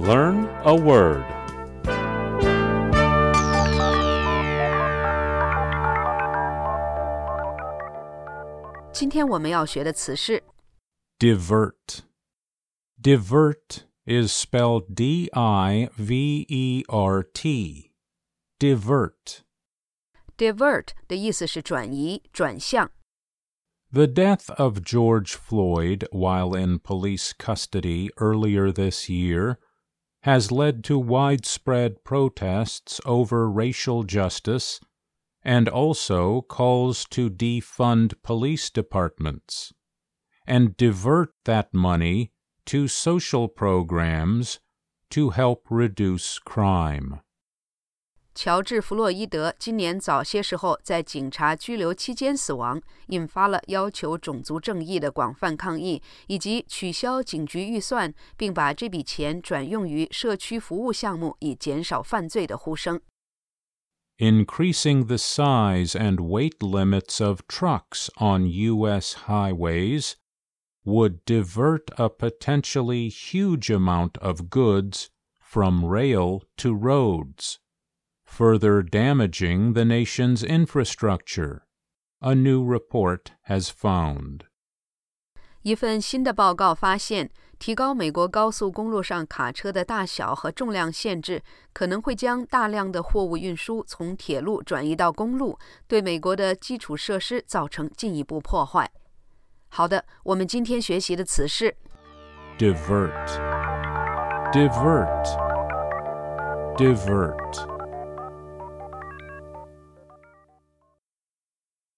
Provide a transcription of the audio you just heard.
Learn a word. 今天我们要学的词是 Divert. Divert is spelled D I V E R T. Divert. divert 的意思是转移、转向。 The death of George Floyd while in police custody earlier this year has led to widespread protests over racial justice and also calls to defund police departments and divert that money to social programs to help reduce crime. 乔治·弗洛伊德今年早些时候在警察拘留期间死亡，引发了要求种族正义的广泛抗议，以及取消警局预算，并把这笔钱转用于社区服务项目，以减少犯罪的呼声。 increasing the size and weight limits of trucks on U.S. highways would divert a potentially huge amount of goods from rail to roads, further damaging the nation's infrastructure, a new report has found. 一份新的报告发现，提高美国高速公路上卡车的大小和重量限制，可能会将大量的货物运输从铁路转移到公路，对美国的基础设施造成进一步破坏。好的，我们今天学习的词是 Divert. Divert. Divert.